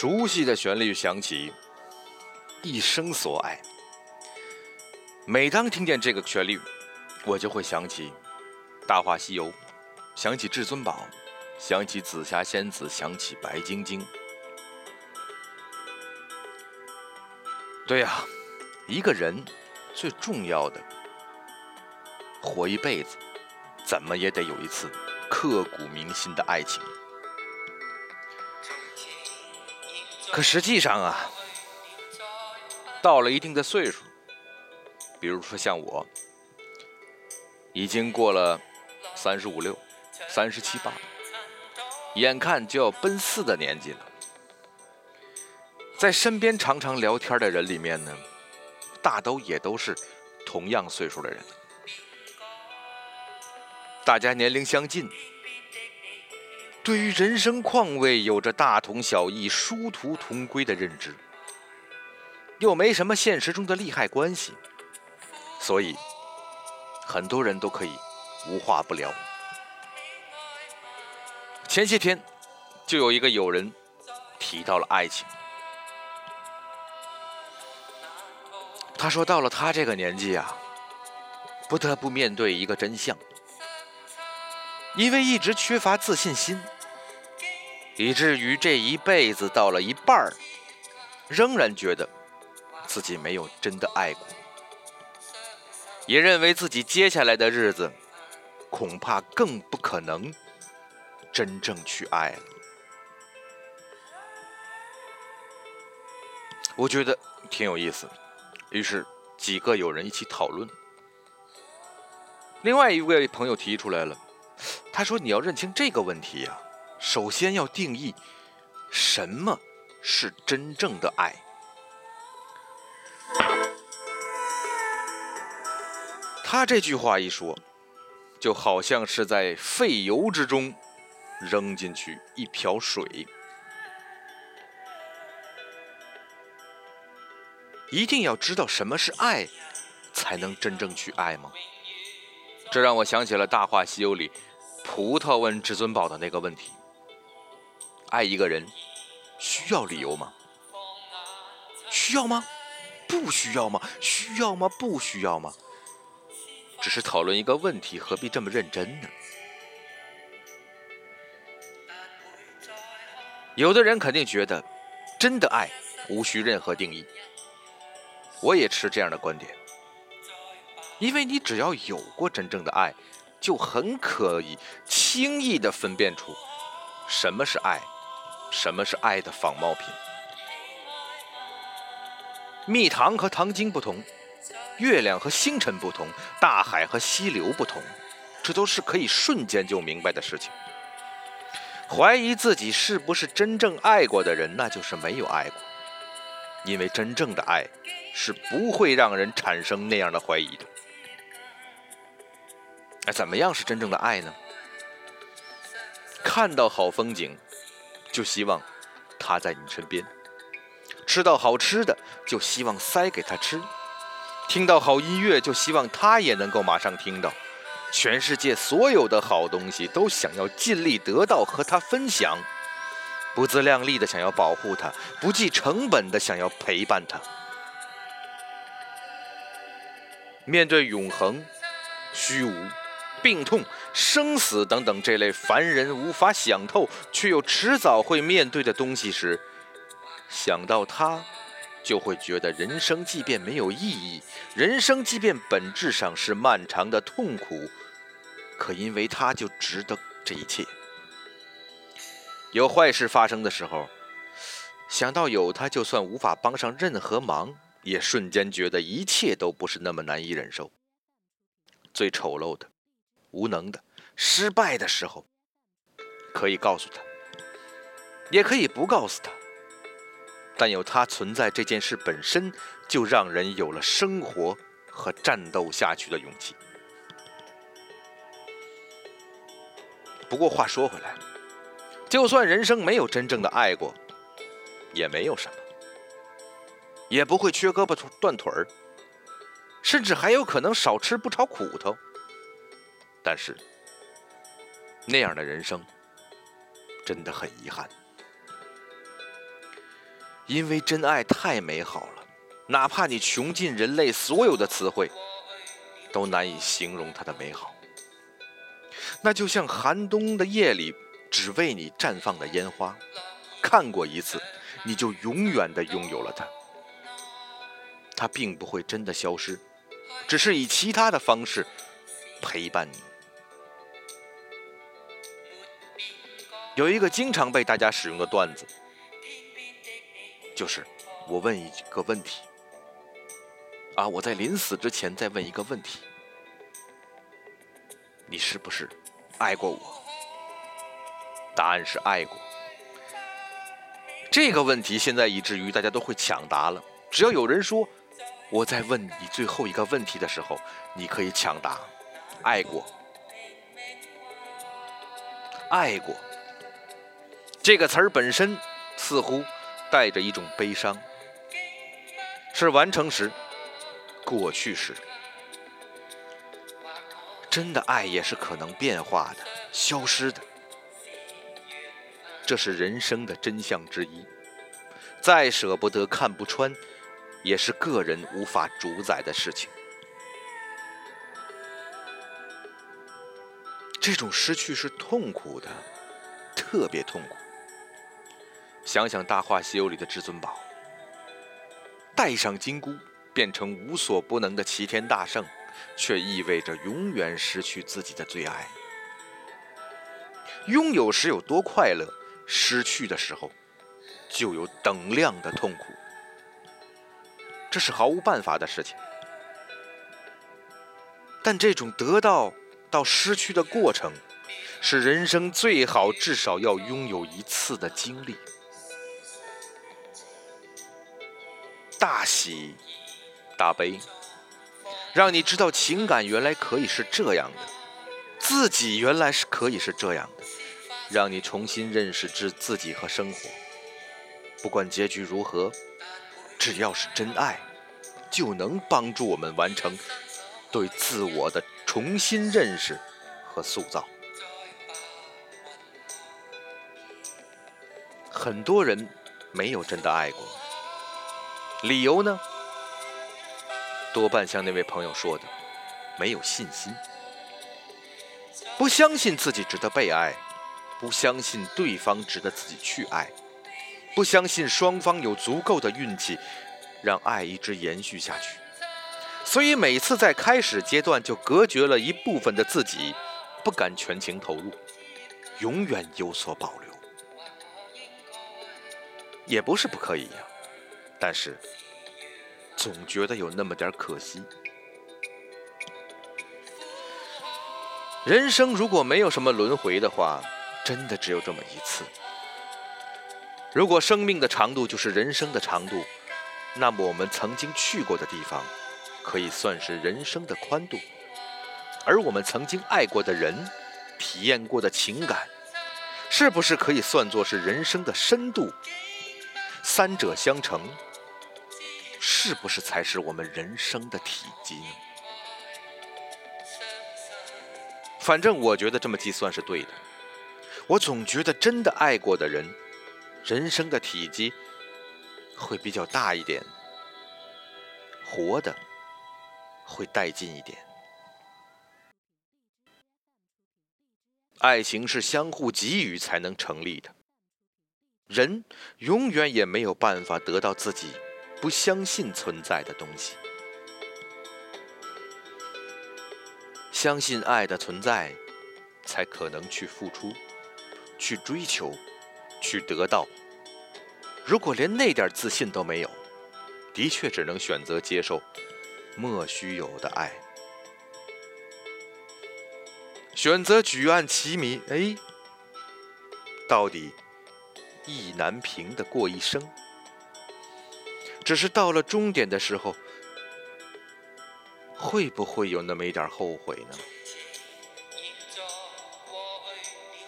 熟悉的旋律响起，一生所爱。每当听见这个旋律，我就会想起《大话西游》，想起至尊宝，想起紫霞仙子，想起白晶晶。对呀，一个人最重要的，活一辈子，怎么也得有一次刻骨铭心的爱情。实际上啊，到了一定的岁数，比如说像我，已经过了三十五六、三十七八，眼看就要奔四的年纪了，在身边常常聊天的人里面呢，大都也都是同样岁数的人，大家年龄相近。对于人生况味有着大同小异、殊途同归的认知，又没什么现实中的利害关系，所以很多人都可以无话不聊。前些天就有一个友人提到了爱情，他说到了他这个年纪啊，不得不面对一个真相。因为一直缺乏自信心，以至于这一辈子到了一半儿，仍然觉得自己没有真的爱过，也认为自己接下来的日子恐怕更不可能真正去爱了。我觉得挺有意思，于是几个友人一起讨论。另外一位朋友提出来了。他说：“你要认清这个问题呀，首先要定义什么是真正的爱。”他这句话一说，就好像是在废油之中扔进去一瓢水。一定要知道什么是爱，才能真正去爱吗？这让我想起了《大话西游》里。葡萄问至尊宝的那个问题：爱一个人需要理由吗？需要吗？不需要吗？需要吗？不需要吗？只是讨论一个问题，何必这么认真呢？有的人肯定觉得，真的爱无需任何定义。我也持这样的观点，因为你只要有过真正的爱。就很可以轻易的分辨出什么是爱，什么是爱的仿冒品。蜜糖和糖精不同，月亮和星辰不同，大海和溪流不同，这都是可以瞬间就明白的事情。怀疑自己是不是真正爱过的人，那就是没有爱过，因为真正的爱是不会让人产生那样的怀疑的。哎，怎么样是真正的爱呢？看到好风景，就希望他在你身边；吃到好吃的，就希望塞给他吃；听到好音乐，就希望他也能够马上听到。全世界所有的好东西，都想要尽力得到和他分享，不自量力的想要保护他，不计成本的想要陪伴他。面对永恒、虚无。病痛、生死等等这类凡人无法想透却又迟早会面对的东西时，想到他，就会觉得人生即便没有意义，人生即便本质上是漫长的痛苦，可因为他就值得这一切。有坏事发生的时候，想到有他，就算无法帮上任何忙，也瞬间觉得一切都不是那么难以忍受。最丑陋的。无能的、失败的时候，可以告诉他，也可以不告诉他，但有他存在这件事本身就让人有了生活和战斗下去的勇气。不过话说回来，就算人生没有真正的爱过，也没有什么，也不会缺胳膊断腿儿，甚至还有可能少吃不少苦头。但是，那样的人生真的很遗憾。因为真爱太美好了，哪怕你穷尽人类所有的词汇，都难以形容它的美好。那就像寒冬的夜里只为你绽放的烟花，看过一次，你就永远的拥有了它。它并不会真的消失，只是以其他的方式陪伴你。有一个经常被大家使用的段子，就是我问一个问题，啊，我在临死之前再问一个问题：你是不是爱过我？答案是爱过。这个问题现在以至于大家都会抢答了，只要有人说。我在问你最后一个问题的时候，你可以抢答：爱过，爱过。这个词儿本身似乎带着一种悲伤，是完成时、过去时。真的爱也是可能变化的、消失的，这是人生的真相之一。再舍不得、看不穿。也是个人无法主宰的事情。这种失去是痛苦的，特别痛苦。想想《大话西游》里的至尊宝，戴上金箍变成无所不能的齐天大圣，却意味着永远失去自己的最爱。拥有时有多快乐，失去的时候就有等量的痛苦。这是毫无办法的事情，但这种得到到失去的过程，是人生最好至少要拥有一次的经历。大喜大悲，让你知道情感原来可以是这样的，自己原来是可以是这样的，让你重新认识自自己和生活。不管结局如何。只要是真爱，就能帮助我们完成对自我的重新认识和塑造。很多人没有真的爱过，理由呢？多半像那位朋友说的，没有信心，不相信自己值得被爱，不相信对方值得自己去爱。不相信双方有足够的运气，让爱一直延续下去，所以每次在开始阶段就隔绝了一部分的自己，不敢全情投入，永远有所保留。也不是不可以呀，但是总觉得有那么点可惜。人生如果没有什么轮回的话，真的只有这么一次。如果生命的长度就是人生的长度，那么我们曾经去过的地方，可以算是人生的宽度；而我们曾经爱过的人，体验过的情感，是不是可以算作是人生的深度？三者相乘，是不是才是我们人生的体积呢？反正我觉得这么计算是对的。我总觉得真的爱过的人。人生的体积会比较大一点，活的会带劲一点。爱情是相互给予才能成立的，人永远也没有办法得到自己不相信存在的东西。相信爱的存在，才可能去付出，去追求。去得到。如果连那点自信都没有，的确只能选择接受莫须有的爱，选择举案齐眉。哎，到底意难平的过一生，只是到了终点的时候，会不会有那么一点后悔呢？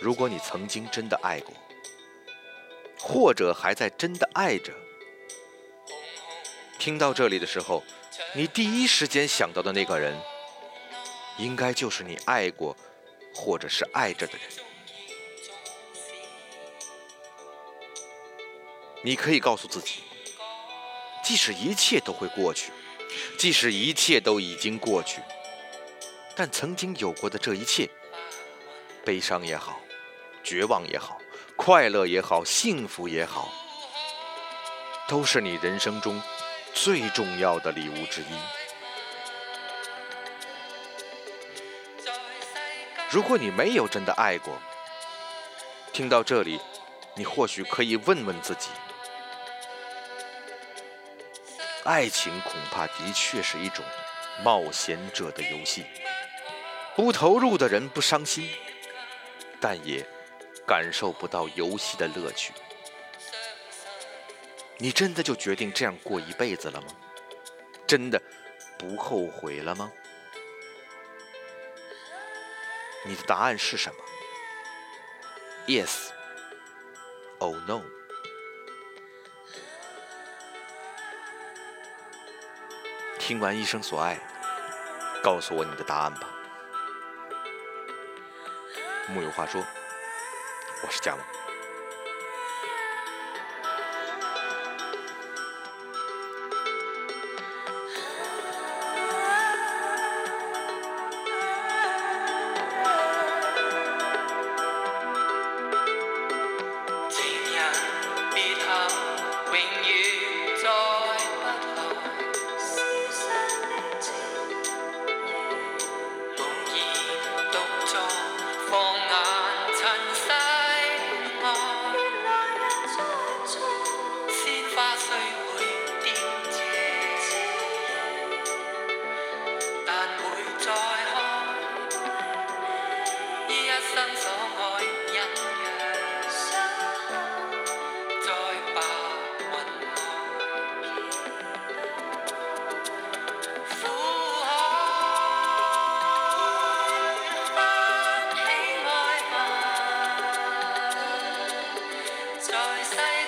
如果你曾经真的爱过。或者还在真的爱着。听到这里的时候，你第一时间想到的那个人，应该就是你爱过，或者是爱着的人。你可以告诉自己，即使一切都会过去，即使一切都已经过去，但曾经有过的这一切，悲伤也好，绝望也好，快乐也好，幸福也好，都是你人生中最重要的礼物之一。如果你没有真的爱过，听到这里，你或许可以问问自己。爱情恐怕的确是一种冒险者的游戏，不投入的人不伤心，但也感受不到游戏的乐趣。你真的就决定这样过一辈子了吗？真的不后悔了吗？你的答案是什么？Yes. Oh no. 听完一生所爱，告诉我你的答案吧。木有话说，我是佳木。toys